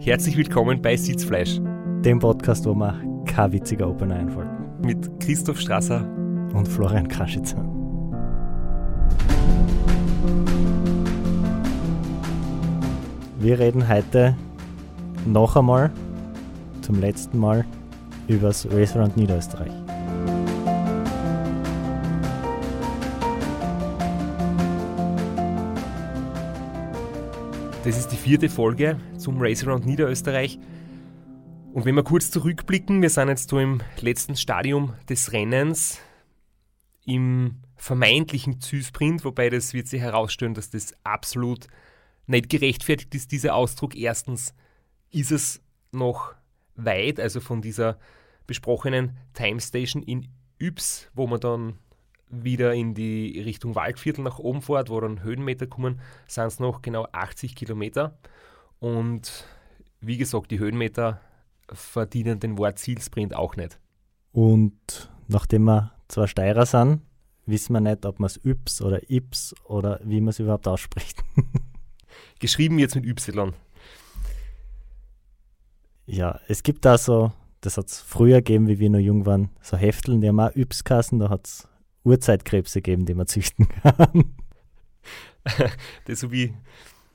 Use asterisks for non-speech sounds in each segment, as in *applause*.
Herzlich willkommen bei Sitzfleisch. Dem Podcast, wo mir kein witziger Opener einfällt. Mit Christoph Strasser und Florian Kraschitzer. Wir reden heute noch einmal, zum letzten Mal, über das Restaurant Niederösterreich. Das ist die vierte Folge zum Race Around Niederösterreich. Und wenn wir kurz zurückblicken, wir sind jetzt so im letzten Stadium des Rennens, im vermeintlichen Zielsprint, wobei das wird sich herausstellen, dass das absolut nicht gerechtfertigt ist, dieser Ausdruck. Erstens ist es noch weit, also von dieser besprochenen Time Station in Yps, wo man dann wieder in die Richtung Waldviertel nach oben fährt, wo dann Höhenmeter kommen, sind es noch genau 80 Kilometer. Und wie gesagt, die Höhenmeter verdienen den Wort Zielsprint auch nicht. Und nachdem wir zwar Steirer sind, wissen wir nicht, ob man es Yps oder Ips oder wie man es überhaupt ausspricht. *laughs* Geschrieben jetzt mit Y. Ja, es gibt da so, das hat es früher gegeben, wie wir noch jung waren, so Hefteln, die haben auch Yps kassen, da hat es Urzeitkrebse geben, die man züchten kann. *laughs* das so wie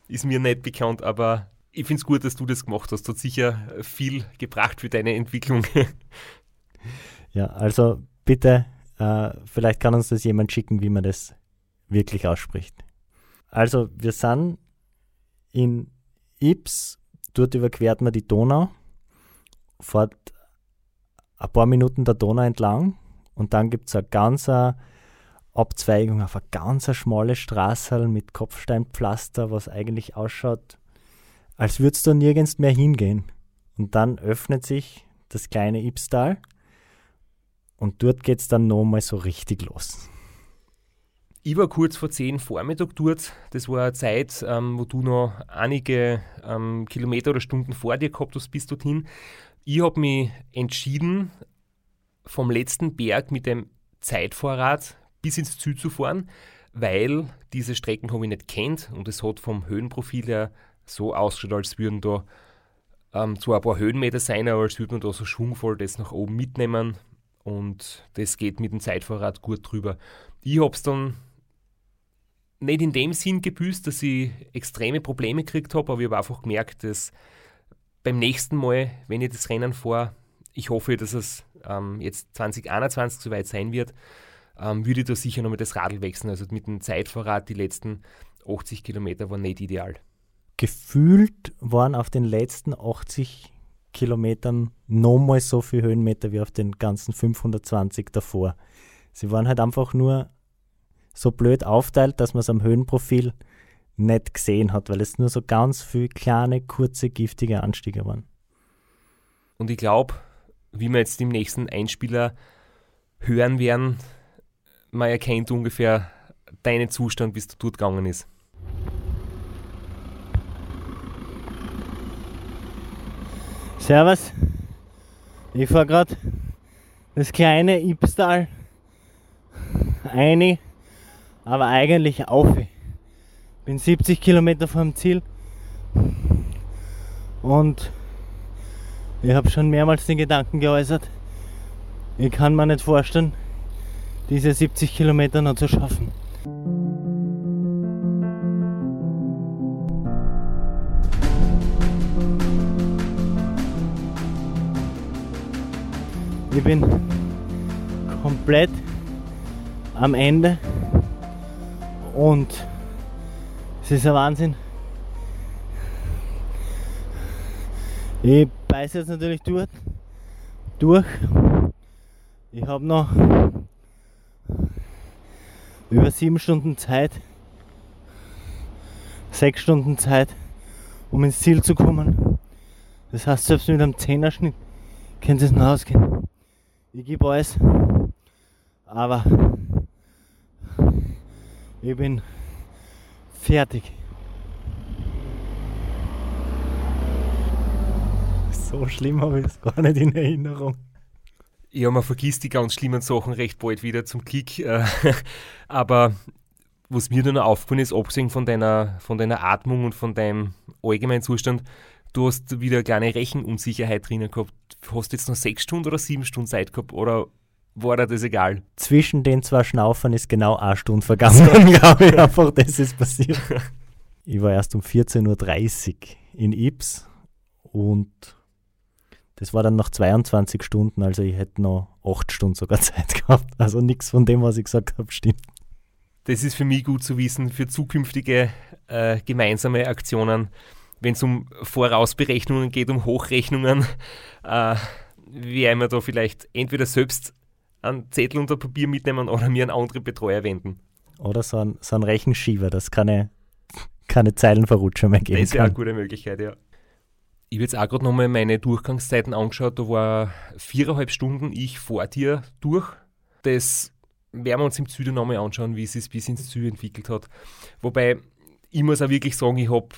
ist mir nicht bekannt, aber ich finde es gut, dass du das gemacht hast. Das hat sicher viel gebracht für deine Entwicklung. *laughs* ja, also bitte, äh, vielleicht kann uns das jemand schicken, wie man das wirklich ausspricht. Also wir sind in Ips, dort überquert man die Donau, fährt ein paar Minuten der Donau entlang und dann gibt es eine ganze Abzweigung auf eine ganz schmale Straße mit Kopfsteinpflaster, was eigentlich ausschaut, als würde es da nirgends mehr hingehen. Und dann öffnet sich das kleine Ibstal und dort geht es dann nochmal so richtig los. Ich war kurz vor 10 Vormittag dort. Das war eine Zeit, ähm, wo du noch einige ähm, Kilometer oder Stunden vor dir gehabt hast bis dorthin. Ich habe mich entschieden, vom letzten Berg mit dem Zeitvorrat bis ins Ziel zu fahren, weil diese Strecken habe ich nicht kennt und es hat vom Höhenprofil her so ausgeschaut, als würden da ähm, zwar ein paar Höhenmeter sein, aber als würde man da so schwungvoll das nach oben mitnehmen und das geht mit dem Zeitvorrat gut drüber. Ich habe es dann nicht in dem Sinn gebüßt, dass ich extreme Probleme gekriegt habe, aber ich habe einfach gemerkt, dass beim nächsten Mal, wenn ich das Rennen fahre, ich hoffe, dass es ähm, jetzt 2021 soweit sein wird, ähm, würde ich da sicher nochmal das Radl wechseln. Also mit dem Zeitvorrat, die letzten 80 Kilometer waren nicht ideal. Gefühlt waren auf den letzten 80 Kilometern nochmal so viele Höhenmeter wie auf den ganzen 520 davor. Sie waren halt einfach nur so blöd aufteilt, dass man es am Höhenprofil nicht gesehen hat, weil es nur so ganz viele kleine, kurze, giftige Anstiege waren. Und ich glaube, wie wir jetzt im nächsten Einspieler hören werden, man erkennt ungefähr deinen Zustand, bis du dort gegangen ist. Servus, ich fahre gerade das kleine Ibstal eine, aber eigentlich auf. Bin 70 Kilometer vom Ziel und ich habe schon mehrmals den Gedanken geäußert, ich kann mir nicht vorstellen, diese 70 Kilometer noch zu schaffen. Ich bin komplett am Ende und es ist ein Wahnsinn. Ich beiße jetzt natürlich durch. durch. Ich habe noch über sieben Stunden Zeit, sechs Stunden Zeit, um ins Ziel zu kommen. Das heißt, selbst mit einem Zehnerschnitt könnte es noch ausgehen. Ich gebe alles, aber ich bin fertig. So schlimm habe ich es gar nicht in Erinnerung. Ja, man vergisst die ganz schlimmen Sachen recht bald wieder zum Klick. Äh, *laughs* aber was mir dann aufgefallen ist, abgesehen von deiner, von deiner Atmung und von deinem allgemeinen Zustand, du hast wieder eine kleine Rechenunsicherheit drinnen gehabt. Hast du jetzt noch sechs Stunden oder sieben Stunden Zeit gehabt oder war dir das egal? Zwischen den zwei Schnaufern ist genau eine Stunde vergangen, *laughs* glaube ich. Einfach das ist passiert. *laughs* Ich war erst um 14.30 Uhr in Ips und das war dann nach 22 Stunden, also ich hätte noch 8 Stunden sogar *laughs* Zeit gehabt. Also nichts von dem, was ich gesagt habe, stimmt. Das ist für mich gut zu wissen für zukünftige äh, gemeinsame Aktionen, wenn es um Vorausberechnungen geht, um Hochrechnungen. Äh, werden wir da vielleicht entweder selbst einen Zettel und ein Papier mitnehmen oder mir einen anderen Betreuer wenden. Oder so ein, so ein Rechenschieber, das keine, keine Zeilenverrutscher mehr geben Das wäre eine gute Möglichkeit, ja. Ich habe jetzt auch gerade nochmal meine Durchgangszeiten angeschaut. Da war viereinhalb Stunden ich vor dir durch. Das werden wir uns im Süden nochmal anschauen, wie es sich bis ins Ziel entwickelt hat. Wobei, ich muss auch wirklich sagen, ich habe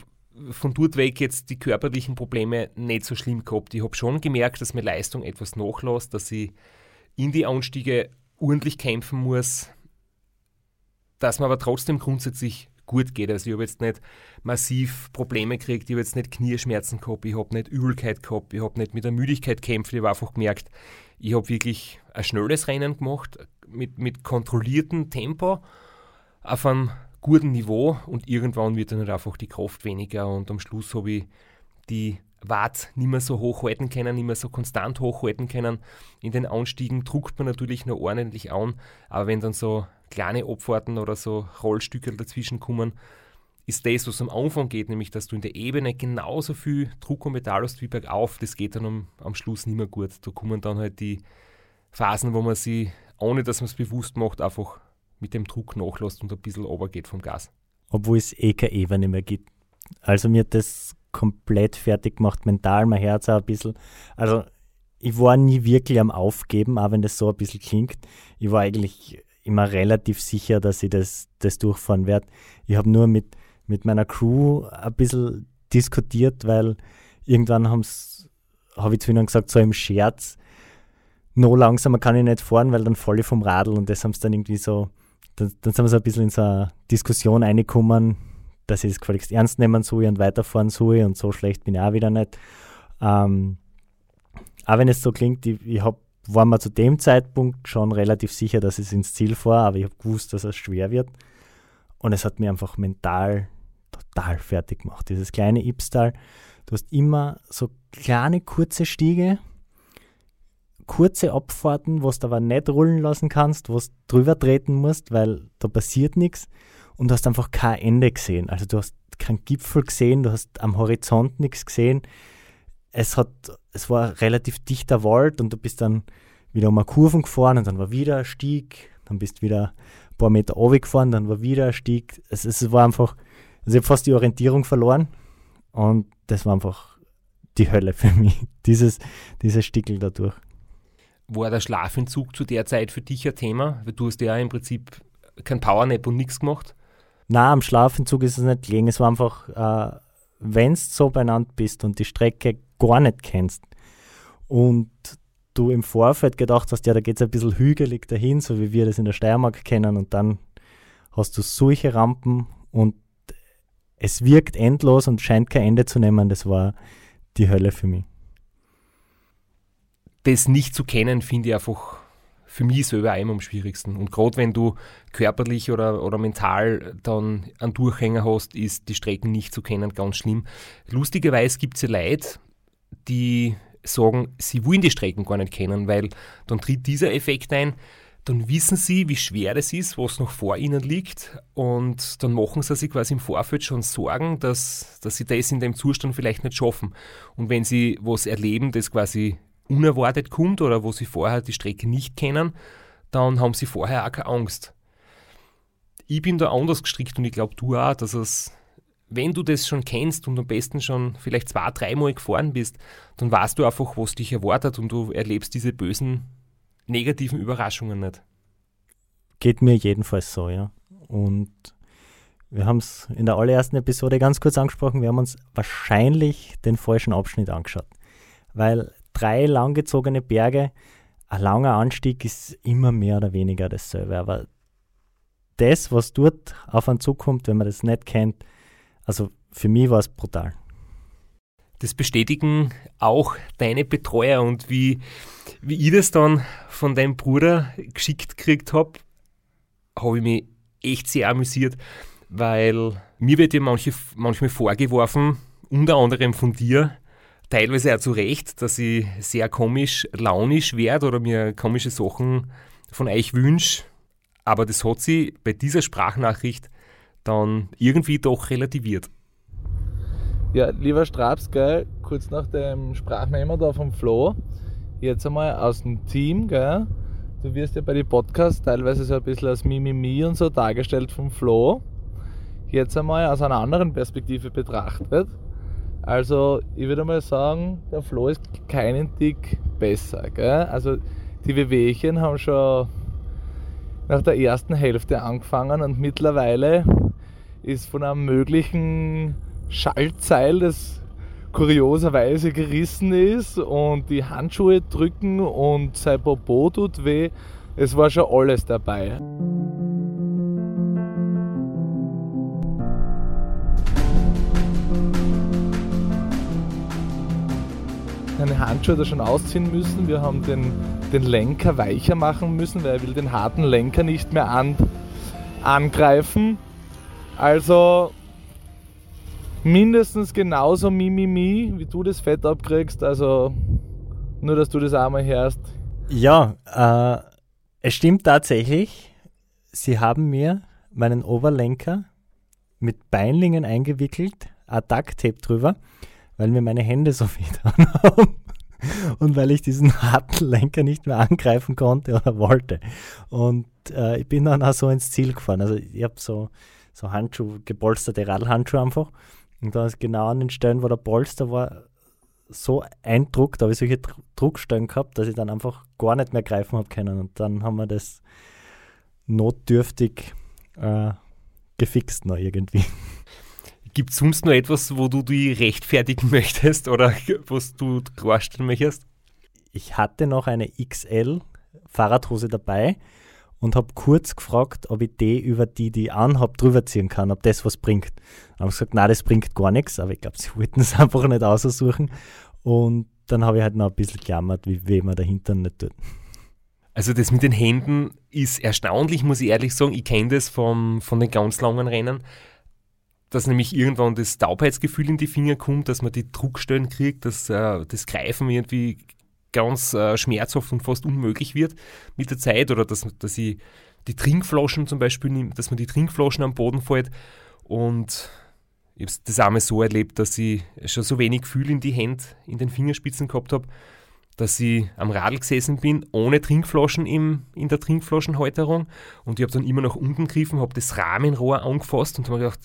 von dort weg jetzt die körperlichen Probleme nicht so schlimm gehabt. Ich habe schon gemerkt, dass meine Leistung etwas nachlässt, dass ich in die Anstiege ordentlich kämpfen muss, dass man aber trotzdem grundsätzlich gut geht. Also ich habe jetzt nicht massiv Probleme gekriegt, ich habe jetzt nicht Knieschmerzen gehabt, ich habe nicht Übelkeit gehabt, ich habe nicht mit der Müdigkeit gekämpft, ich habe einfach gemerkt, ich habe wirklich ein schnelles Rennen gemacht, mit, mit kontrolliertem Tempo, auf einem guten Niveau und irgendwann wird dann halt einfach die Kraft weniger und am Schluss habe ich die Watt nicht mehr so hoch halten können, nicht mehr so konstant hochhalten können. In den Anstiegen druckt man natürlich noch ordentlich an, aber wenn dann so kleine Abfahrten oder so Rollstücke dazwischen kommen, ist das, was am Anfang geht, nämlich dass du in der Ebene genauso viel Druck und Metall hast wie bergauf, das geht dann am, am Schluss nicht mehr gut. Da kommen dann halt die Phasen, wo man sie, ohne dass man es bewusst macht, einfach mit dem Druck nachlässt und ein bisschen geht vom Gas. Obwohl es eh keine Ebene mehr gibt. Also mir hat das komplett fertig gemacht, mental, mein Herz auch ein bisschen. Also ich war nie wirklich am Aufgeben, auch wenn das so ein bisschen klingt. Ich war eigentlich immer relativ sicher, dass ich das, das durchfahren werde. Ich habe nur mit, mit meiner Crew ein bisschen diskutiert, weil irgendwann habe ich zu ihnen gesagt, so im Scherz, noch langsamer kann ich nicht fahren, weil dann falle ich vom Radl und das haben sie dann irgendwie so, dann, dann sind wir so ein bisschen in so eine Diskussion reingekommen, dass ich das gefälligst ernst nehmen soll und weiterfahren soll und so schlecht bin ich auch wieder nicht. Ähm, auch wenn es so klingt, ich, ich hab, war mir zu dem Zeitpunkt schon relativ sicher, dass ich ins Ziel fahre, aber ich habe gewusst, dass es schwer wird. Und es hat mir einfach mental total fertig gemacht. Dieses kleine Ipstal, du hast immer so kleine, kurze Stiege, kurze Abfahrten, wo du aber nicht rollen lassen kannst, wo du drüber treten musst, weil da passiert nichts und du hast einfach kein Ende gesehen. Also du hast keinen Gipfel gesehen, du hast am Horizont nichts gesehen. Es, hat, es war relativ dichter Wald und du bist dann wieder um eine Kurven gefahren und dann war wieder ein Stieg, dann bist wieder ein paar Meter gefahren, dann war wieder ein Stieg. Es, es war einfach, also ich habe fast die Orientierung verloren und das war einfach die Hölle für mich, *laughs* dieses, dieses Stickel dadurch. War der Schlafentzug zu der Zeit für dich ein Thema? Weil du hast ja im Prinzip kein Powernap und nichts gemacht. Na, am Schlafentzug ist es nicht gelegen. Es war einfach, äh, wenn du so benannt bist und die Strecke gar nicht kennst und du im Vorfeld gedacht hast, ja, da geht es ein bisschen hügelig dahin, so wie wir das in der Steiermark kennen, und dann hast du solche Rampen und es wirkt endlos und scheint kein Ende zu nehmen. Das war die Hölle für mich. Das nicht zu kennen, finde ich einfach für mich selber immer am schwierigsten. Und gerade wenn du körperlich oder, oder mental dann einen Durchhänger hast, ist die Strecken nicht zu kennen ganz schlimm. Lustigerweise gibt es ja Leute, die sagen, sie wollen die Strecken gar nicht kennen, weil dann tritt dieser Effekt ein, dann wissen sie, wie schwer es ist, was noch vor ihnen liegt und dann machen sie sich quasi im Vorfeld schon Sorgen, dass, dass sie das in dem Zustand vielleicht nicht schaffen. Und wenn sie was erleben, das quasi unerwartet kommt oder wo sie vorher die Strecke nicht kennen, dann haben sie vorher auch keine Angst. Ich bin da anders gestrickt und ich glaube du auch, dass es, wenn du das schon kennst und am besten schon vielleicht zwei, dreimal gefahren bist, dann weißt du einfach, was dich erwartet und du erlebst diese bösen negativen Überraschungen nicht. Geht mir jedenfalls so, ja. Und wir haben es in der allerersten Episode ganz kurz angesprochen, wir haben uns wahrscheinlich den falschen Abschnitt angeschaut. Weil drei langgezogene Berge, ein langer Anstieg ist immer mehr oder weniger dasselbe. Aber das, was dort auf einen zukommt, wenn man das nicht kennt, also für mich war es brutal. das bestätigen auch deine Betreuer und wie, wie ich das dann von deinem Bruder geschickt gekriegt habe, habe ich mich echt sehr amüsiert, weil mir wird ja manche, manchmal vorgeworfen, unter anderem von dir, teilweise auch zu Recht, dass ich sehr komisch, launisch werde oder mir komische Sachen von euch wünsche. Aber das hat sie bei dieser Sprachnachricht dann irgendwie doch relativiert. Ja, lieber Straps, gell, kurz nach dem Sprachmemo da vom Flo, jetzt einmal aus dem Team, gell, du wirst ja bei den Podcasts teilweise so ein bisschen als Mimimi und so dargestellt vom Flo. Jetzt einmal aus einer anderen Perspektive betrachtet. Also, ich würde mal sagen, der Flo ist keinen Tick besser. Gell? Also, die Wehwehchen haben schon nach der ersten Hälfte angefangen und mittlerweile ist von einem möglichen Schaltseil, das kurioserweise gerissen ist und die Handschuhe drücken und sein Popo tut weh. Es war schon alles dabei. Seine Handschuhe da schon ausziehen müssen. Wir haben den, den Lenker weicher machen müssen, weil er will den harten Lenker nicht mehr an, angreifen. Also mindestens genauso Mimimi, wie du das Fett abkriegst. Also nur, dass du das einmal hörst. Ja, äh, es stimmt tatsächlich. Sie haben mir meinen Oberlenker mit Beinlingen eingewickelt, ein Ducktape drüber, weil mir meine Hände so *laughs* weh haben und weil ich diesen harten Lenker nicht mehr angreifen konnte oder wollte. Und äh, ich bin dann auch so ins Ziel gefahren. Also ich habe so, so Handschuhe, gepolsterte Radlhandschuhe einfach und da ist genau an den Stellen, wo der Polster war, so eindruckt, da habe ich solche Druckstellen gehabt, dass ich dann einfach gar nicht mehr greifen habe können. Und dann haben wir das notdürftig äh, gefixt noch irgendwie. Gibt es sonst noch etwas, wo du die rechtfertigen *laughs* möchtest oder was du klarstellen möchtest? Ich hatte noch eine XL Fahrradhose dabei und habe kurz gefragt, ob ich die über die, die ich anhabe, drüber ziehen kann, ob das was bringt. Dann habe ich gesagt, nein, das bringt gar nichts, aber ich glaube, sie *laughs* wollten es einfach nicht aussuchen. Und dann habe ich halt noch ein bisschen gejammert, wie weh man dahinter nicht tut. Also das mit den Händen ist erstaunlich, muss ich ehrlich sagen. Ich kenne das vom, von den ganz langen Rennen, dass nämlich irgendwann das Taubheitsgefühl in die Finger kommt, dass man die Druckstellen kriegt, dass äh, das Greifen irgendwie ganz äh, schmerzhaft und fast unmöglich wird mit der Zeit oder dass, dass ich die Trinkflaschen zum Beispiel, dass man die Trinkflaschen am Boden fällt. Und ich habe das einmal so erlebt, dass ich schon so wenig Gefühl in die Hände, in den Fingerspitzen gehabt habe, dass ich am Radl gesessen bin, ohne Trinkflaschen im, in der Trinkflaschenhalterung. Und ich habe dann immer nach unten gegriffen, habe das Rahmenrohr angefasst und habe gedacht,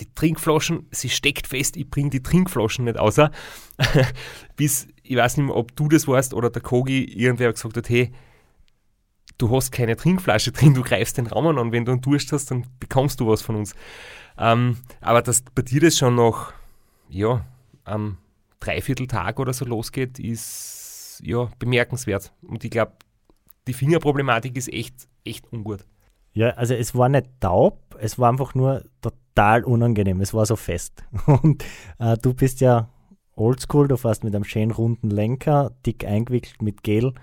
die Trinkflaschen, sie steckt fest, ich bringe die Trinkflaschen nicht außer. *laughs* Bis, ich weiß nicht mehr, ob du das warst oder der Kogi, irgendwer gesagt hat, hey, du hast keine Trinkflasche drin, du greifst den Raum an, wenn du einen Durst hast, dann bekommst du was von uns. Ähm, aber dass bei dir das schon noch, ja, am Dreivierteltag oder so losgeht, ist ja bemerkenswert. Und ich glaube, die Fingerproblematik ist echt, echt ungut. Ja, also es war nicht taub, es war einfach nur total unangenehm. Es war so fest. *laughs* Und äh, du bist ja oldschool, du fährst mit einem schönen runden Lenker, dick eingewickelt mit Gel.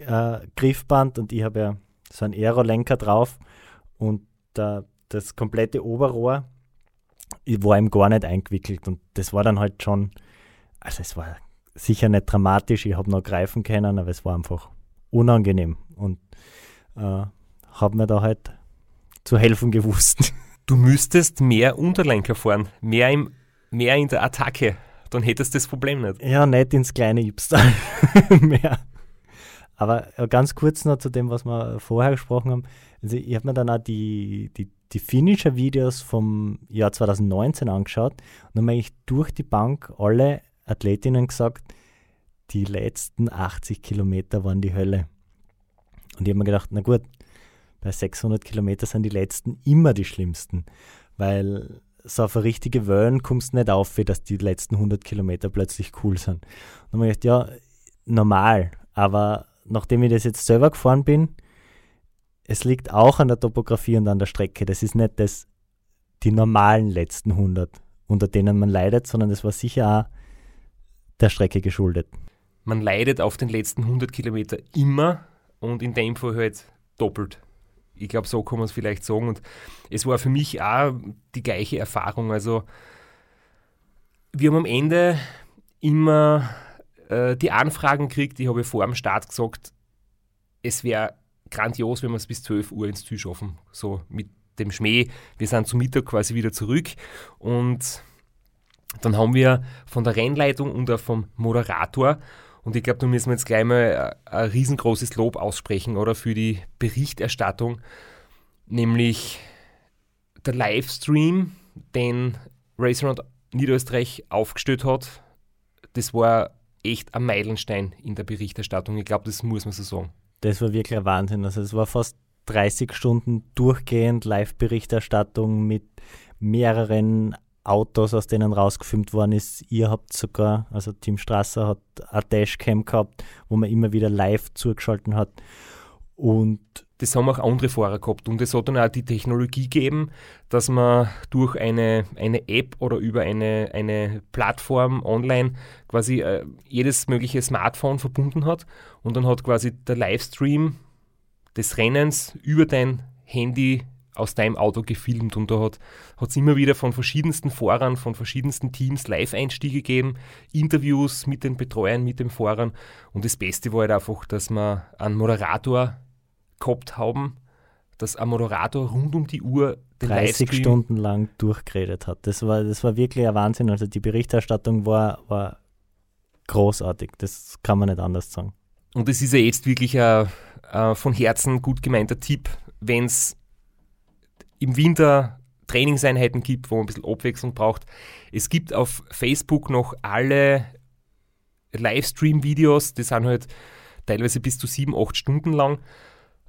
Äh, und ich habe ja so einen Aero-Lenker drauf und äh, das komplette Oberrohr war ihm gar nicht eingewickelt und das war dann halt schon, also es war sicher nicht dramatisch, ich habe noch greifen können, aber es war einfach unangenehm und äh, habe mir da halt zu helfen gewusst. *laughs* Du müsstest mehr Unterlenker fahren, mehr, im, mehr in der Attacke. Dann hättest du das Problem nicht. Ja, nicht ins kleine Ypstal *laughs* mehr. Aber ganz kurz noch zu dem, was wir vorher gesprochen haben. Also ich habe mir dann auch die, die, die Finisher-Videos vom Jahr 2019 angeschaut und habe eigentlich durch die Bank alle Athletinnen gesagt, die letzten 80 Kilometer waren die Hölle. Und ich habe mir gedacht, na gut, bei 600 Kilometern sind die letzten immer die schlimmsten, weil so auf eine richtige Wellen kommst du nicht auf, wie dass die letzten 100 Kilometer plötzlich cool sind. Und dann habe ich gedacht, ja, normal, aber nachdem ich das jetzt selber gefahren bin, es liegt auch an der Topografie und an der Strecke. Das ist nicht das, die normalen letzten 100, unter denen man leidet, sondern das war sicher auch der Strecke geschuldet. Man leidet auf den letzten 100 Kilometer immer und in dem Fall halt doppelt. Ich glaube, so kann man es vielleicht sagen. Und es war für mich auch die gleiche Erfahrung. Also, wir haben am Ende immer äh, die Anfragen gekriegt. Ich habe vor dem Start gesagt, es wäre grandios, wenn wir es bis 12 Uhr ins Ziel schaffen. So mit dem Schmäh. Wir sind zum Mittag quasi wieder zurück und dann haben wir von der Rennleitung und auch vom Moderator und ich glaube, da müssen wir jetzt gleich mal ein riesengroßes Lob aussprechen, oder, für die Berichterstattung, nämlich der Livestream, den Raceround Niederösterreich aufgestellt hat, das war echt ein Meilenstein in der Berichterstattung. Ich glaube, das muss man so sagen. Das war wirklich ein Wahnsinn. Also es war fast 30 Stunden durchgehend Live-Berichterstattung mit mehreren Autos, aus denen rausgefilmt worden ist. Ihr habt sogar, also Team Strasser hat eine Dashcam gehabt, wo man immer wieder live zugeschaltet hat. Und das haben auch andere Fahrer gehabt und es hat dann auch die Technologie gegeben, dass man durch eine, eine App oder über eine, eine Plattform online quasi äh, jedes mögliche Smartphone verbunden hat und dann hat quasi der Livestream des Rennens über dein Handy aus deinem Auto gefilmt und da hat es immer wieder von verschiedensten Fahrern, von verschiedensten Teams Live-Einstiege gegeben, Interviews mit den Betreuern, mit den Fahrern und das Beste war halt einfach, dass wir einen Moderator gehabt haben, dass ein Moderator rund um die Uhr den 30 Livestream Stunden lang durchgeredet hat. Das war, das war wirklich ein Wahnsinn. Also die Berichterstattung war, war großartig. Das kann man nicht anders sagen. Und es ist ja jetzt wirklich ein, ein von Herzen gut gemeinter Tipp, wenn es im Winter Trainingseinheiten gibt, wo man ein bisschen Abwechslung braucht. Es gibt auf Facebook noch alle Livestream-Videos, die sind halt teilweise bis zu sieben, acht Stunden lang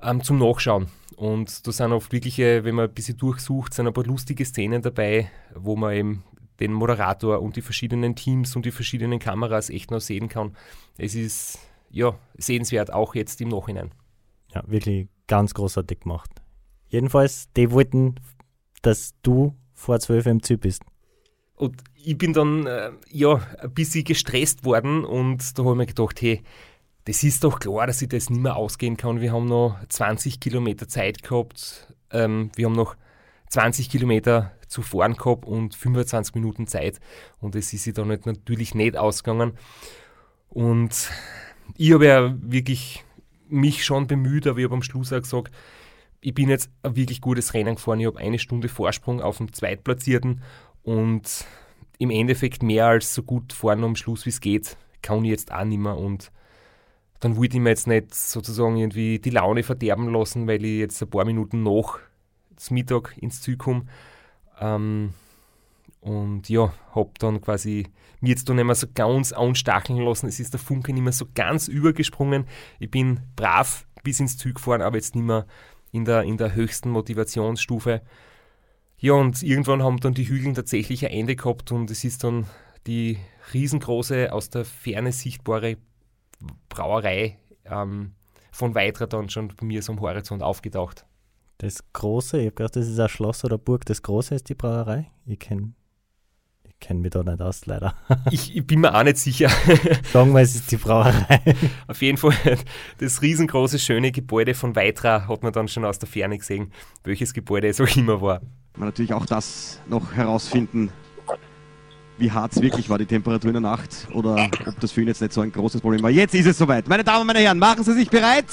ähm, zum Nachschauen. Und da sind oft wirkliche, wenn man ein bisschen durchsucht, sind ein paar lustige Szenen dabei, wo man eben den Moderator und die verschiedenen Teams und die verschiedenen Kameras echt noch sehen kann. Es ist ja sehenswert, auch jetzt im Nachhinein. Ja, wirklich ganz großartig gemacht. Jedenfalls, die wollten, dass du vor 12 im Ziel bist. Und ich bin dann äh, ja ein bisschen gestresst worden und da habe ich mir gedacht, hey, das ist doch klar, dass ich das nicht mehr ausgehen kann. Wir haben noch 20 Kilometer Zeit gehabt. Ähm, wir haben noch 20 Kilometer zu fahren gehabt und 25 Minuten Zeit. Und es ist sich dann halt natürlich nicht ausgegangen. Und ich habe ja wirklich mich schon bemüht, aber ich habe am Schluss auch gesagt, ich bin jetzt ein wirklich gutes Rennen gefahren. Ich habe eine Stunde Vorsprung auf dem Zweitplatzierten und im Endeffekt mehr als so gut fahren am Schluss, wie es geht, kann ich jetzt auch nicht mehr. Und dann wollte ich mir jetzt nicht sozusagen irgendwie die Laune verderben lassen, weil ich jetzt ein paar Minuten nach zum Mittag ins Ziel komme. Ähm, und ja, habe dann quasi mir jetzt da nicht mehr so ganz anstacheln lassen. Es ist der Funke nicht mehr so ganz übergesprungen. Ich bin brav bis ins Ziel gefahren, aber jetzt nicht mehr in der, in der höchsten Motivationsstufe. Ja, und irgendwann haben dann die Hügel tatsächlich ein Ende gehabt und es ist dann die riesengroße, aus der Ferne sichtbare Brauerei ähm, von Weitra dann schon bei mir so am Horizont aufgetaucht. Das Große, ich habe gedacht, das ist ein Schloss oder Burg. Das Große ist die Brauerei. Ich kenne kenne mich da nicht aus, leider. *laughs* Ich, ich, bin mir auch nicht sicher. *laughs* Sagen wir, es ist die Brauerei. *laughs* Auf jeden Fall, das riesengroße, schöne Gebäude von Weitra hat man dann schon aus der Ferne gesehen, welches Gebäude es auch immer war. Man natürlich auch das noch herausfinden, wie hart es wirklich war, die Temperatur in der Nacht, oder ob das für ihn jetzt nicht so ein großes Problem war. Jetzt ist es soweit. Meine Damen und meine Herren, machen Sie sich bereit.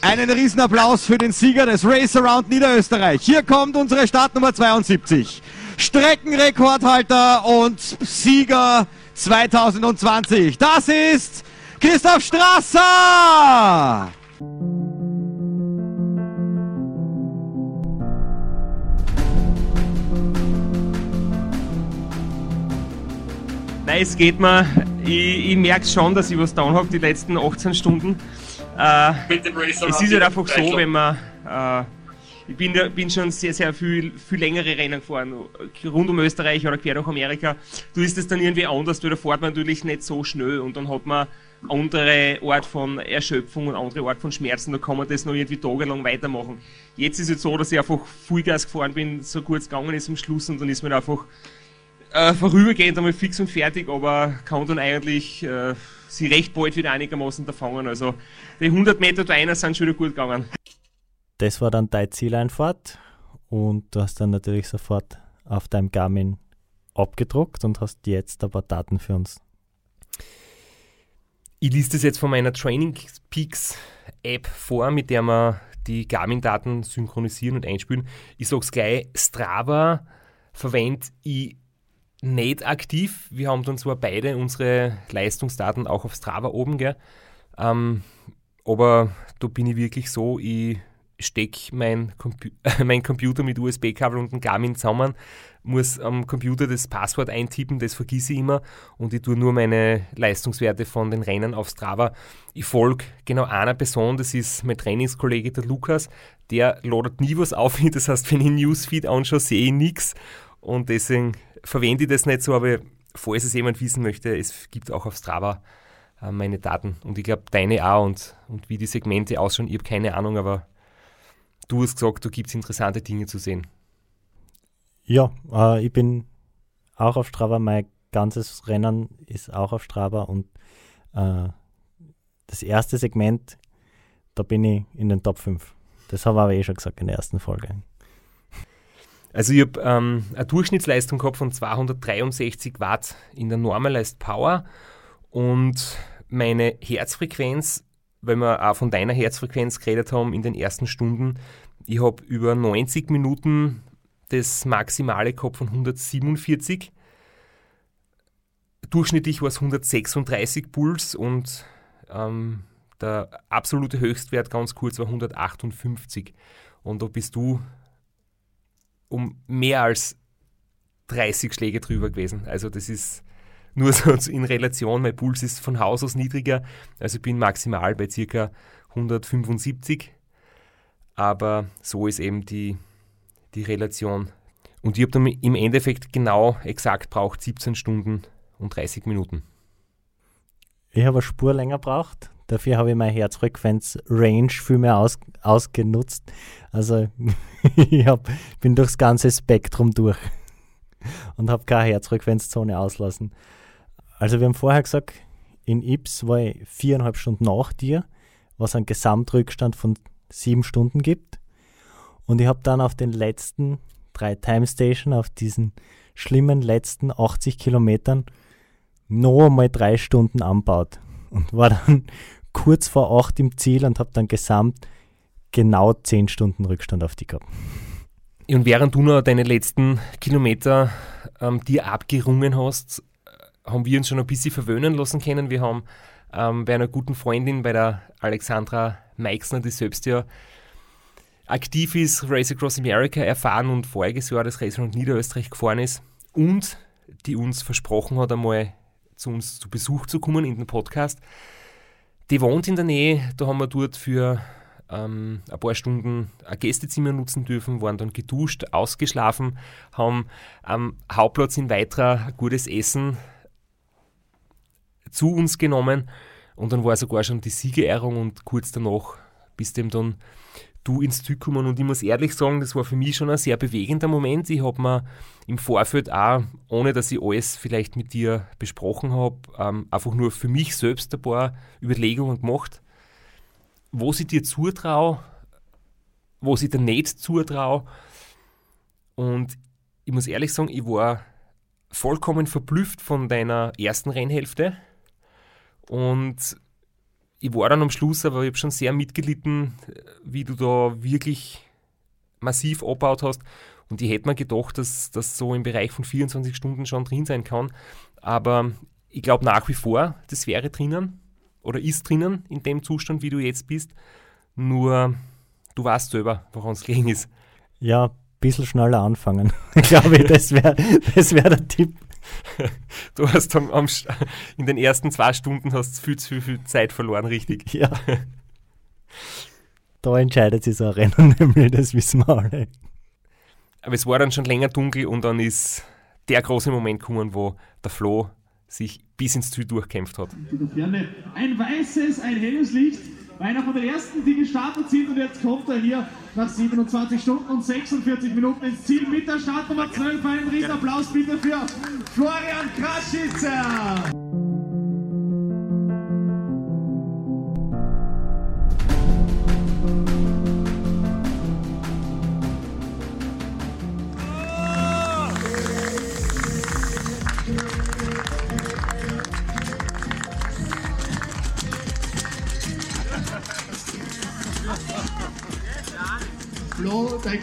Einen riesen Applaus für den Sieger des Race Around Niederösterreich. Hier kommt unsere Startnummer 72. Streckenrekordhalter und Sieger 2020. Das ist Christoph Strasser! Nein, es geht mir. Ich, ich merke schon, dass ich was down habe die letzten 18 Stunden. Äh, es ist halt einfach so, wenn man äh, ich bin, bin schon sehr, sehr viel, viel längere Rennen gefahren, rund um Österreich oder quer durch Amerika. Du ist es dann irgendwie anders, weil da fährt man natürlich nicht so schnell und dann hat man andere Art von Erschöpfung und andere Art von Schmerzen, da kann man das noch irgendwie tagelang weitermachen. Jetzt ist es so, dass ich einfach Vollgas gefahren bin, so kurz gegangen ist am Schluss und dann ist mir einfach äh, vorübergehend einmal fix und fertig, aber kann dann eigentlich äh, sie recht bald wieder einigermaßen erfangen. Also die 100 Meter da einer sind schon wieder gut gegangen. Das war dann deine Zieleinfahrt und du hast dann natürlich sofort auf deinem Garmin abgedruckt und hast jetzt ein paar Daten für uns. Ich lese das jetzt von meiner Training Peaks App vor, mit der wir die Garmin-Daten synchronisieren und einspielen. Ich sage es gleich, Strava verwende ich nicht aktiv. Wir haben dann zwar beide unsere Leistungsdaten auch auf Strava oben, gell? Ähm, aber da bin ich wirklich so, ich stecke mein, Compu *laughs* mein Computer mit USB-Kabel und einem Garmin zusammen, muss am Computer das Passwort eintippen, das vergesse ich immer und ich tue nur meine Leistungswerte von den Rennen auf Strava. Ich folge genau einer Person, das ist mein Trainingskollege, der Lukas, der ladet nie was auf, *laughs* das heißt, wenn ich Newsfeed anschaue, sehe ich nichts und deswegen verwende ich das nicht so, aber falls es jemand wissen möchte, es gibt auch auf Strava äh, meine Daten. Und ich glaube deine auch. Und, und wie die Segmente ausschauen, ich habe keine Ahnung, aber du hast gesagt, da gibt es interessante Dinge zu sehen. Ja, äh, ich bin auch auf Strava, mein ganzes Rennen ist auch auf Strava und äh, das erste Segment, da bin ich in den Top 5. Das habe ich aber eh schon gesagt in der ersten Folge. Also ich habe ähm, eine Durchschnittsleistung gehabt von 263 Watt in der Normalized Power und meine Herzfrequenz, weil wir auch von deiner Herzfrequenz geredet haben in den ersten Stunden, ich habe über 90 Minuten das Maximale gehabt von 147. Durchschnittlich war es 136 Puls und ähm, der absolute Höchstwert ganz kurz war 158. Und da bist du um mehr als 30 Schläge drüber gewesen. Also das ist nur so *laughs* in Relation, mein Puls ist von Haus aus niedriger, also ich bin maximal bei ca. 175, aber so ist eben die, die Relation. Und ich habe dann im Endeffekt genau exakt braucht 17 Stunden und 30 Minuten. Ich habe eine Spur länger braucht. Dafür habe ich meine Herzfrequenz-Range viel mehr aus, ausgenutzt. Also *laughs* ich hab, bin durchs ganze Spektrum durch *laughs* und habe keine Herzfrequenzzone auslassen. Also wir haben vorher gesagt, in Ips war ich viereinhalb Stunden nach dir, was einen Gesamtrückstand von sieben Stunden gibt. Und ich habe dann auf den letzten drei Time Station, auf diesen schlimmen letzten 80 Kilometern, noch einmal drei Stunden anbaut und war dann *laughs* kurz vor acht im Ziel und habe dann gesamt genau zehn Stunden Rückstand auf die gehabt. Und während du noch deine letzten Kilometer ähm, dir abgerungen hast, haben wir uns schon ein bisschen verwöhnen lassen können. Wir haben ähm, bei einer guten Freundin, bei der Alexandra Meixner, die selbst ja aktiv ist, Race Across America erfahren und voriges Jahr das Race Around Niederösterreich gefahren ist und die uns versprochen hat, einmal zu uns zu Besuch zu kommen in den Podcast. Die wohnt in der Nähe, da haben wir dort für ähm, ein paar Stunden ein Gästezimmer nutzen dürfen, waren dann geduscht, ausgeschlafen, haben am Hauptplatz in Weitra gutes Essen zu uns genommen und dann war sogar schon die Siegerehrung und kurz danach bist dem dann du ins Ziel gekommen und ich muss ehrlich sagen, das war für mich schon ein sehr bewegender Moment. Ich habe mir im Vorfeld auch, ohne dass ich alles vielleicht mit dir besprochen habe, ähm, einfach nur für mich selbst ein paar Überlegungen gemacht, wo ich dir zutraue, wo ich dir nicht zutraue. Und ich muss ehrlich sagen, ich war vollkommen verblüfft von deiner ersten Rennhälfte. Und ich war dann am Schluss, aber ich habe schon sehr mitgelitten, wie du da wirklich massiv abgebaut hast. Und ich hätte mir gedacht, dass das so im Bereich von 24 Stunden schon drin sein kann. Aber ich glaube nach wie vor, das wäre drinnen oder ist drinnen in dem Zustand, wie du jetzt bist. Nur du weißt selber, woran es gelegen ist. Ja, ein bisschen schneller anfangen. *laughs* ich glaube, das wäre das wär der Tipp. *laughs* Du hast am, am, in den ersten zwei Stunden hast viel zu viel Zeit verloren, richtig? *laughs* Ja. Da entscheidet sich so ein Rennen *laughs* nämlich, das wissen wir alle. Aber es war dann schon länger dunkel und dann ist der große Moment gekommen, wo der Flo sich bis ins Ziel durchkämpft hat. In der Ferne ein weißes, ein helles Licht Einer von den ersten, die gestartet sind und jetzt kommt er hier nach 27 Stunden und 46 Minuten ins Ziel mit der Startnummer 12. Einen riesen Applaus bitte für Florian Kraschitzer.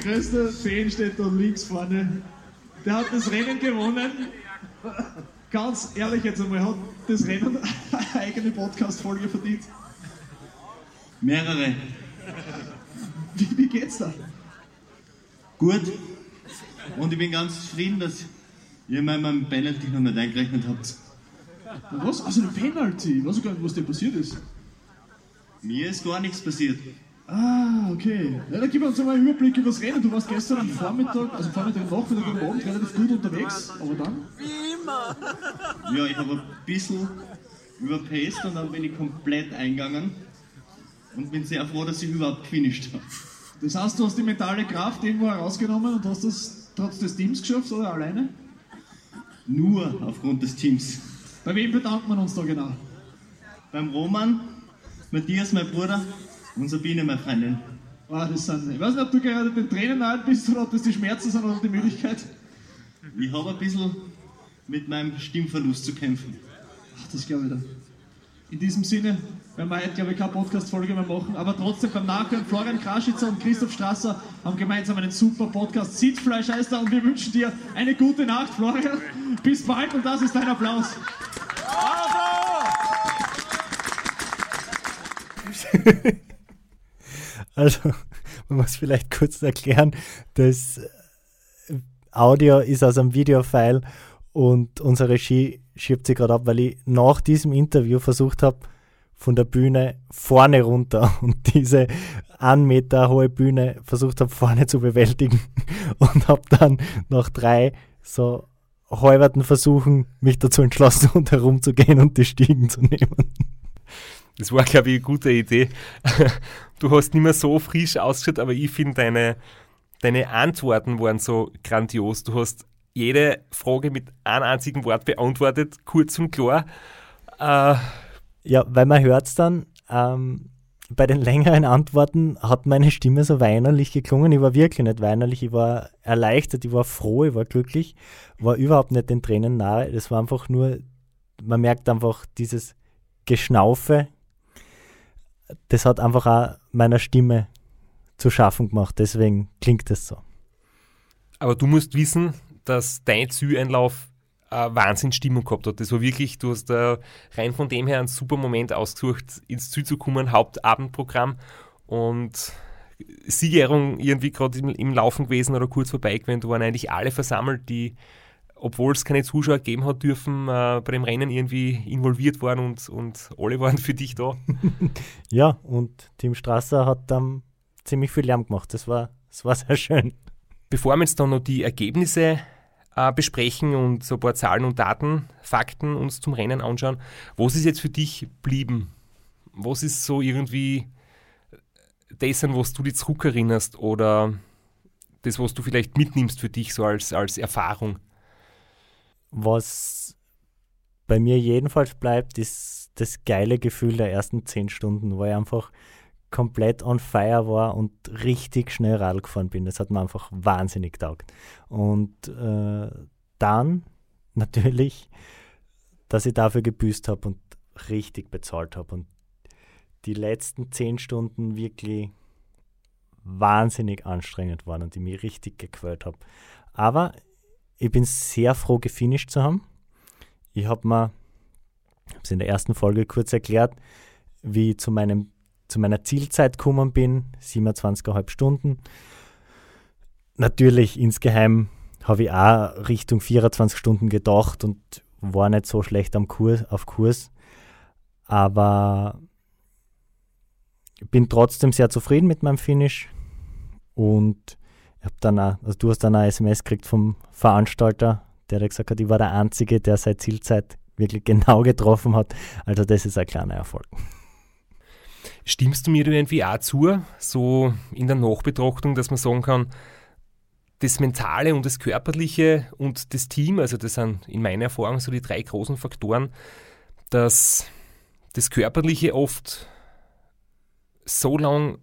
Größter Fan steht da links vorne. Der hat das Rennen gewonnen. Ganz ehrlich jetzt einmal, hat das Rennen eine eigene Podcast-Folge verdient. Mehrere. Wie, wie geht's da? Gut. Und ich bin ganz zufrieden, dass ihr mal meinem Penalty noch nicht eingerechnet habt. Was? Also eine Penalty? Ich weiß gar nicht, was dir passiert ist. Mir ist gar nichts passiert. Ah, okay. Ja, dann gib uns einmal einen Überblick über das Rennen. Du warst gestern am Vormittag, also Vormittag, Nachmittag und Abend relativ gut unterwegs, aber dann? *laughs* Ja, ich habe ein bisschen überpaced und dann bin ich komplett eingegangen. Und bin sehr froh, dass ich überhaupt finished habe. Das heißt, du hast die mentale Kraft irgendwo herausgenommen und hast das trotz des Teams geschafft oder alleine? Nur aufgrund des Teams. Bei wem bedankt man uns da genau? Beim Roman, Matthias, mein Bruder und Sabine, meine Freundin. Ah, das sind, ich weiß nicht, ob du gerade den Tränen nahe bist oder ob das die Schmerzen sind oder die Müdigkeit. Ich habe ein bisschen mit meinem Stimmverlust zu kämpfen. Ach, das glaube ich dann. In diesem Sinne werden wir heute, glaube ich, keine Podcast-Folge mehr machen, aber trotzdem beim Nachhören, Florian Kraschitzer und Christoph Strasser haben gemeinsam einen super Podcast. Sitzfleisch heißt er und wir wünschen dir eine gute Nacht, Florian. Bis bald und das ist dein Applaus. Also, *laughs* *laughs* man muss vielleicht kurz erklären, das Audio ist aus einem Videofile und unsere Regie schiebt sie gerade ab, weil ich nach diesem Interview versucht habe, von der Bühne vorne runter *laughs* und diese ein Meter hohe Bühne versucht habe, vorne zu bewältigen *laughs* und habe dann nach drei so halberten Versuchen mich dazu entschlossen, rundherum zu gehen und die Stiegen zu nehmen. Das war, glaube ich, eine gute Idee. *laughs* Du hast nicht mehr so frisch ausgeschaut, aber ich finde, deine, deine Antworten waren so grandios. Du hast jede Frage mit einem einzigen Wort beantwortet, kurz und klar. Äh, Ja, weil man hört es dann, ähm, bei den längeren Antworten hat meine Stimme so weinerlich geklungen. Ich war wirklich nicht weinerlich, ich war erleichtert, ich war froh, ich war glücklich, war überhaupt nicht den Tränen nahe. Das war einfach nur, man merkt einfach dieses Geschnaufe, das hat einfach auch meiner Stimme zu schaffen gemacht. Deswegen klingt es so. aber du musst wissen, dass dein Zieleinlauf eine Wahnsinnsstimmung gehabt hat. Das war wirklich, du hast da rein von dem her einen super Moment ausgesucht, ins Ziel zu kommen, Hauptabendprogramm und Siegerehrung irgendwie gerade im, im Laufen gewesen oder kurz vorbei gewesen. Da waren eigentlich alle versammelt, die, obwohl es keine Zuschauer gegeben hat dürfen, äh, bei dem Rennen irgendwie involviert waren und, und alle waren für dich da. *laughs* Ja, und Tim Strasser hat dann ziemlich viel Lärm gemacht. Das war, das war sehr schön. Bevor wir jetzt dann noch die Ergebnisse äh, besprechen und so ein paar Zahlen und Daten, Fakten uns zum Rennen anschauen, was ist jetzt für dich blieben? Was ist so irgendwie das, an was du dich zurückerinnerst oder das, was du vielleicht mitnimmst für dich so als, als Erfahrung? Was bei mir jedenfalls bleibt, ist das geile Gefühl der ersten zehn Stunden, wo ich einfach komplett on fire war und richtig schnell Radl gefahren bin. Das hat mir einfach wahnsinnig taugt. Und äh, dann *laughs* natürlich, dass ich dafür gebüßt habe und richtig bezahlt habe und die letzten zehn Stunden wirklich wahnsinnig anstrengend waren und ich mich richtig gequält habe. Aber ich bin sehr froh, gefinisht zu haben. Ich habe mir, habe es in der ersten Folge kurz erklärt, wie ich zu, meinem, zu meiner Zielzeit gekommen bin, 27,5 Stunden. Natürlich, insgeheim habe ich auch Richtung 24 Stunden gedacht und war nicht so schlecht am Kurs, auf Kurs. Aber bin trotzdem sehr zufrieden mit meinem Finish und ich habe dann auch, also du hast dann eine SMS gekriegt vom Veranstalter, der hat gesagt hat, ich war der Einzige, der seine Zielzeit wirklich genau getroffen hat. Also das ist ein kleiner Erfolg. Stimmst du mir irgendwie auch zu, so in der Nachbetrachtung, dass man sagen kann, das Mentale und das Körperliche und das Team, also das sind in meiner Erfahrung so die drei großen Faktoren, dass das Körperliche oft so lang,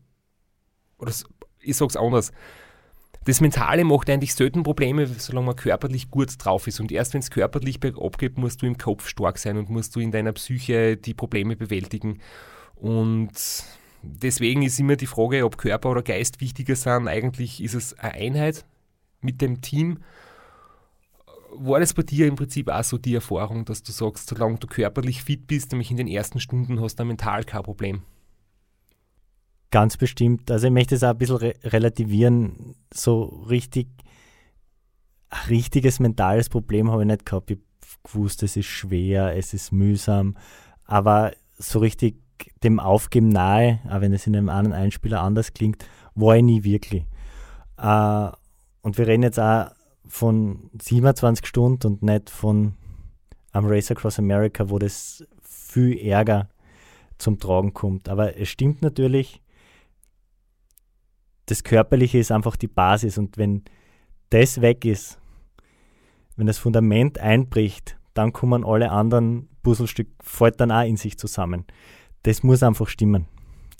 oder ich sage es anders, das Mentale macht eigentlich selten Probleme, solange man körperlich gut drauf ist. Und erst wenn es körperlich bergab geht, musst du im Kopf stark sein und musst du in deiner Psyche die Probleme bewältigen. Und deswegen ist immer die Frage, ob Körper oder Geist wichtiger sind. Eigentlich ist es eine Einheit mit dem Team. War das bei dir im Prinzip auch so die Erfahrung, dass du sagst, solange du körperlich fit bist, nämlich in den ersten Stunden hast du mental kein Problem? Ganz bestimmt. Also ich möchte es auch ein bisschen re relativieren. So richtig, richtiges mentales Problem habe ich nicht gehabt. Ich gewusst, es ist schwer, es ist mühsam, aber so richtig dem Aufgeben nahe, auch wenn es in einem anderen Einspieler anders klingt, war ich nie wirklich. Äh, und wir reden jetzt auch von 27 Stunden und nicht von am Race Across America, wo das viel Ärger zum Tragen kommt. Aber es stimmt natürlich, das Körperliche ist einfach die Basis und wenn das weg ist, wenn das Fundament einbricht, dann kommen alle anderen Puzzlestücke, fällt dann auch in sich zusammen. Das muss einfach stimmen.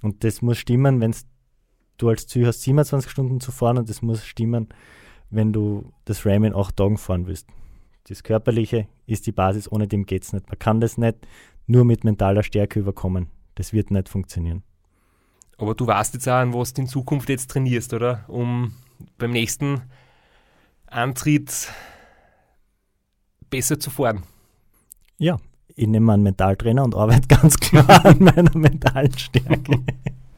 Und das muss stimmen, wenn du als Ziel hast, 27 Stunden zu fahren und das muss stimmen, wenn du das Ram in acht Tagen fahren willst. Das Körperliche ist die Basis, ohne dem geht es nicht. Man kann das nicht nur mit mentaler Stärke überkommen. Das wird nicht funktionieren. Aber du weißt jetzt auch, an was du in Zukunft jetzt trainierst, oder? Um beim nächsten Antritt besser zu fahren. Ja, ich nehme einen Mentaltrainer und arbeite *laughs* ganz klar an meiner mentalen Stärke.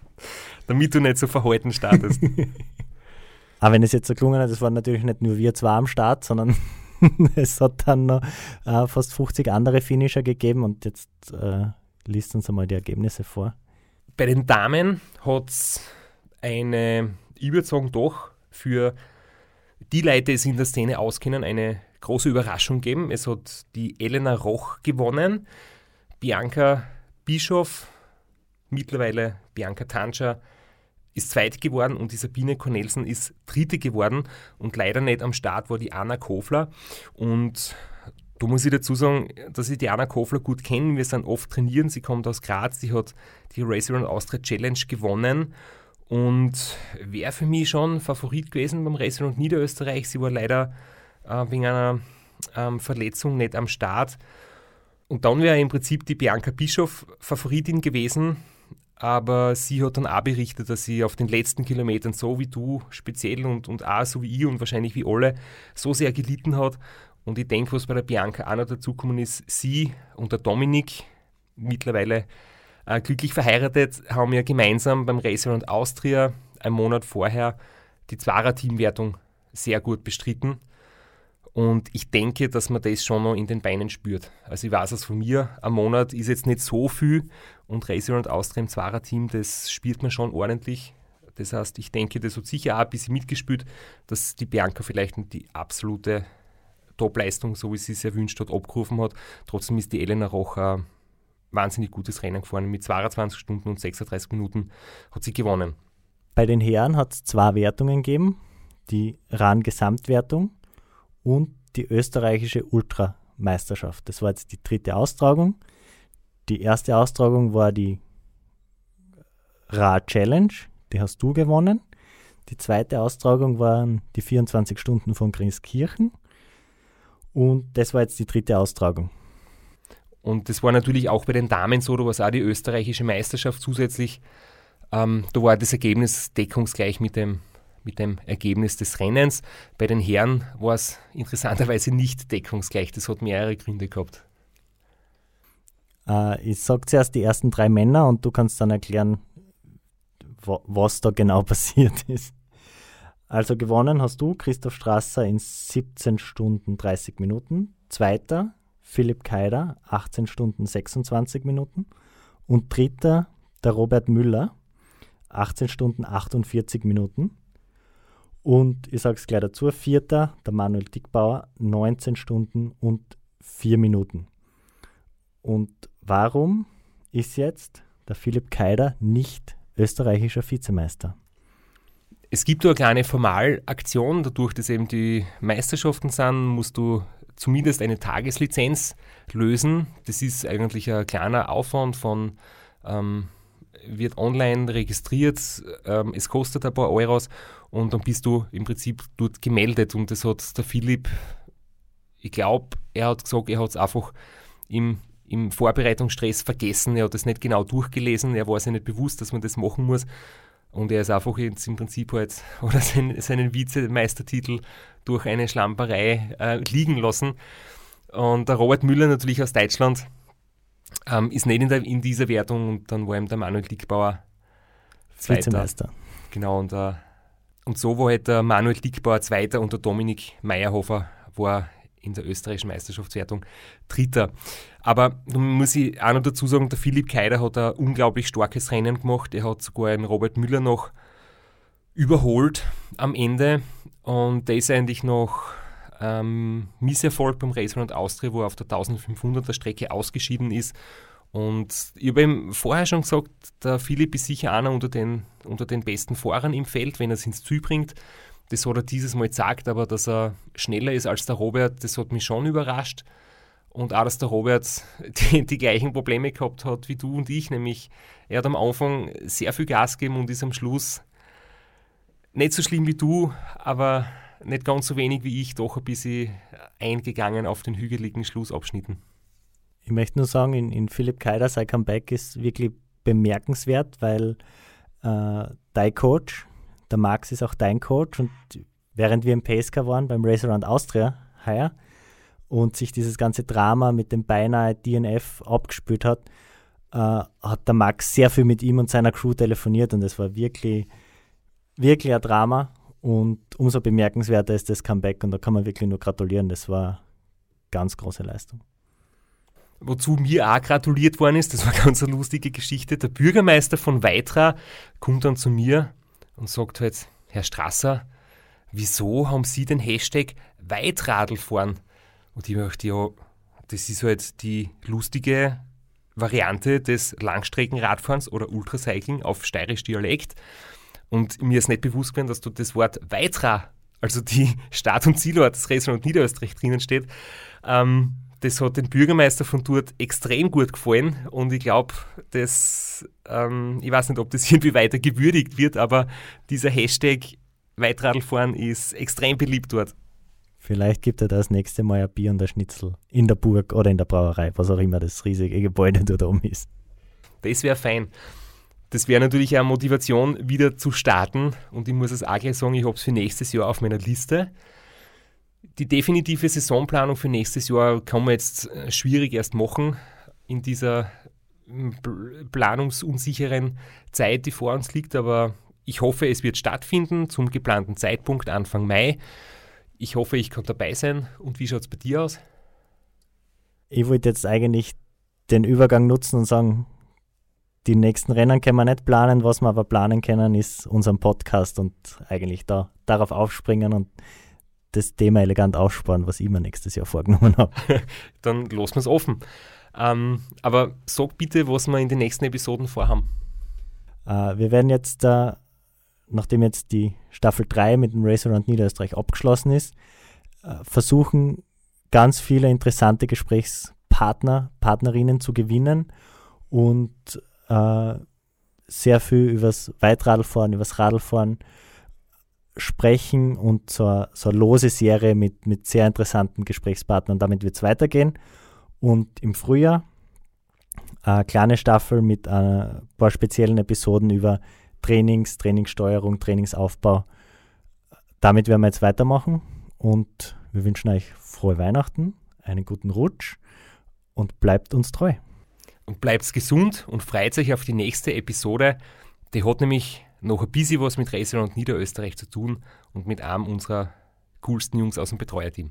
*laughs* Damit du nicht so verhalten startest. *laughs* Aber wenn es jetzt so gelungen hat, es waren natürlich nicht nur wir zwei am Start, sondern es hat dann noch äh, fast 50 andere Finisher gegeben und jetzt äh, liest uns einmal die Ergebnisse vor. Bei den Damen hat es eine, ich würde sagen, doch für die Leute, die sich in der Szene auskennen, eine große Überraschung gegeben. Es hat die Elena Roch gewonnen, Bianca Bischoff, mittlerweile Bianca Tanscher ist zweit geworden und die Sabine Cornelsen ist dritte geworden und leider nicht am Start war die Anna Kofler und da muss ich dazu sagen, dass ich die Anna Kofler gut kenne. Wir sind oft trainieren. Sie kommt aus Graz. Sie hat die Race Around Austria Challenge gewonnen und wäre für mich schon Favorit gewesen beim Race Around Niederösterreich. Sie war leider äh, wegen einer ähm, Verletzung nicht am Start. Und dann wäre im Prinzip die Bianca Bischof Favoritin gewesen. Aber sie hat dann auch berichtet, dass sie auf den letzten Kilometern so wie du speziell und, und auch so wie ich und wahrscheinlich wie alle so sehr gelitten hat und ich denke, was bei der Bianca auch noch dazukommen ist, sie und der Dominik, mittlerweile äh, glücklich verheiratet, haben ja gemeinsam beim Race Around Austria einen Monat vorher die Zwarer-Teamwertung sehr gut bestritten. Und ich denke, dass man das schon noch in den Beinen spürt. Also ich weiß es von mir, ein Monat ist jetzt nicht so viel und Race Around Austria im Zwarer-Team, das spürt man schon ordentlich. Das heißt, ich denke, das hat sicher auch ein bisschen mitgespürt, dass die Bianca vielleicht nicht die absolute Topleistung, so wie sie es erwünscht hat, abgerufen hat. Trotzdem ist die Elena Rocher wahnsinnig gutes Rennen gefahren. Mit 22 Stunden und 36 Minuten hat sie gewonnen. Bei den Herren hat es zwei Wertungen gegeben. Die RAN-Gesamtwertung und die österreichische Ultrameisterschaft. Das war jetzt die dritte Austragung. Die erste Austragung war die Ra Challenge, die hast du gewonnen. Die zweite Austragung waren die 24 Stunden von Grinskirchen und das war jetzt die dritte Austragung. Und das war natürlich auch bei den Damen so, da war es auch die österreichische Meisterschaft zusätzlich. Ähm, da war das Ergebnis deckungsgleich mit dem, mit dem Ergebnis des Rennens. Bei den Herren war es interessanterweise nicht deckungsgleich. Das hat mehrere Gründe gehabt. Äh, ich sage zuerst die ersten drei Männer und du kannst dann erklären, was da genau *laughs* passiert ist. Also gewonnen hast du, Christoph Strasser, in 17 Stunden 30 Minuten. Zweiter, Philipp Keider, 18 Stunden 26 Minuten. Und dritter, der Robert Müller, 18 Stunden 48 Minuten. Und ich sage es gleich dazu, vierter, der Manuel Dickbauer, 19 Stunden und 4 Minuten. Und warum ist jetzt der Philipp Keider nicht österreichischer Vizemeister? Es gibt da eine kleine Formalaktion, dadurch, dass eben die Meisterschaften sind, musst du zumindest eine Tageslizenz lösen. Das ist eigentlich ein kleiner Aufwand von, ähm, wird online registriert, ähm, es kostet ein paar Euros und dann bist du im Prinzip dort gemeldet. Und das hat der Philipp, ich glaube, er hat gesagt, er hat es einfach im, im Vorbereitungsstress vergessen, er hat es nicht genau durchgelesen, er war sich nicht bewusst, dass man das machen muss. Und er ist einfach jetzt im Prinzip halt, *laughs* oder seinen, seinen Vizemeistertitel durch eine Schlamperei äh, liegen lassen. Und der Robert Müller natürlich aus Deutschland ähm, ist nicht in, der, in, dieser Wertung und dann war ihm der Manuel Dickbauer Zweiter. Vizemeister. Genau, und, äh, und so war halt der Manuel Dickbauer Zweiter und der Dominik Meyerhofer war in der österreichischen Meisterschaftswertung Dritter. Aber da muss ich auch noch dazu sagen, der Philipp Keider hat ein unglaublich starkes Rennen gemacht. Er hat sogar einen Robert Müller noch überholt am Ende und der ist eigentlich noch ähm, Misserfolg beim Race Round Austria, wo er auf der 1500er Strecke ausgeschieden ist. Und ich habe ihm vorher schon gesagt, der Philipp ist sicher einer unter den, unter den besten Fahrern im Feld, wenn er es ins Ziel bringt. Das hat er dieses Mal gesagt, aber dass er schneller ist als der Robert, das hat mich schon überrascht. Und auch, dass der Robert *laughs* die, die, gleichen Probleme gehabt hat wie du und ich, nämlich er hat am Anfang sehr viel Gas gegeben und ist am Schluss nicht so schlimm wie du, aber nicht ganz so wenig wie ich, doch ein bisschen eingegangen auf den hügeligen Schlussabschnitten. Ich möchte nur sagen, in, in Philipp Keider sein Comeback ist wirklich bemerkenswert, weil äh, dein Coach, der Max ist auch dein Coach und während wir im Pesca waren beim Race Around Austria heuer und sich dieses ganze Drama mit dem beinahe DNF abgespült hat, äh, hat der Max sehr viel mit ihm und seiner Crew telefoniert und es war wirklich, wirklich ein Drama und umso bemerkenswerter ist das Comeback und da kann man wirklich nur gratulieren. Das war ganz große Leistung. Wozu mir auch gratuliert worden ist, das war ganz eine lustige Geschichte. Der Bürgermeister von Weitra kommt dann zu mir und sagt halt, Herr Strasser, wieso haben Sie den Hashtag Weitradl fahren? Und ich dachte, ja, das ist halt die lustige Variante des Langstreckenradfahrens oder Ultracycling auf steirisch Dialekt. Und mir ist nicht bewusst gewesen, dass du das Wort Weitra, also die Start- und Zielort des Rheinland und Niederösterreich drinnen steht. Ähm, das hat den Bürgermeister von dort extrem gut gefallen und ich glaube, dass, ähm, ich weiß nicht, ob das *laughs* irgendwie weiter gewürdigt wird, aber dieser Hashtag Weitradlfahren ist extrem beliebt dort. Vielleicht gibt er das nächste Mal ein Bier und ein Schnitzel in der Burg oder in der Brauerei, was auch immer das riesige Gebäude dort oben ist. Das wäre fein. Das wäre natürlich eine Motivation, wieder zu starten. Und ich muss es auch gleich sagen, ich habe es für nächstes Jahr auf meiner Liste. Die definitive Saisonplanung für nächstes Jahr kann man jetzt äh, schwierig erst machen in dieser planungsunsicheren Zeit, die vor uns liegt. Aber ich hoffe, es wird stattfinden zum geplanten Zeitpunkt Anfang Mai. Ich hoffe, ich kann dabei sein. Und wie schaut es bei dir aus? Ich wollte jetzt eigentlich den Übergang nutzen und sagen, die nächsten Rennen können wir nicht planen, was wir aber planen können, ist unseren Podcast und eigentlich da darauf aufspringen und das Thema elegant aufsparen, was ich mir nächstes Jahr vorgenommen habe. *laughs* Dann lassen wir es offen. Ähm, aber sag bitte, was wir in den nächsten Episoden vorhaben. Äh, wir werden jetzt, äh, nachdem jetzt die Staffel 3 mit dem Race Around Niederösterreich abgeschlossen ist, äh, versuchen, ganz viele interessante Gesprächspartner, Partnerinnen zu gewinnen und äh, sehr viel übers Weitradlfahren, übers Radlfahren sprechen und so, so eine lose Serie mit, mit sehr interessanten Gesprächspartnern. Damit wird es weitergehen. Und im Frühjahr eine kleine Staffel mit ein paar speziellen Episoden über Trainings, Trainingssteuerung, Trainingsaufbau. Damit werden wir jetzt weitermachen und wir wünschen euch frohe Weihnachten, einen guten Rutsch und bleibt uns treu und bleibt gesund und freut euch auf die nächste Episode. Die hat nämlich noch ein bisschen was mit Racing und Niederösterreich zu tun und mit einem unserer coolsten Jungs aus dem Betreuerteam.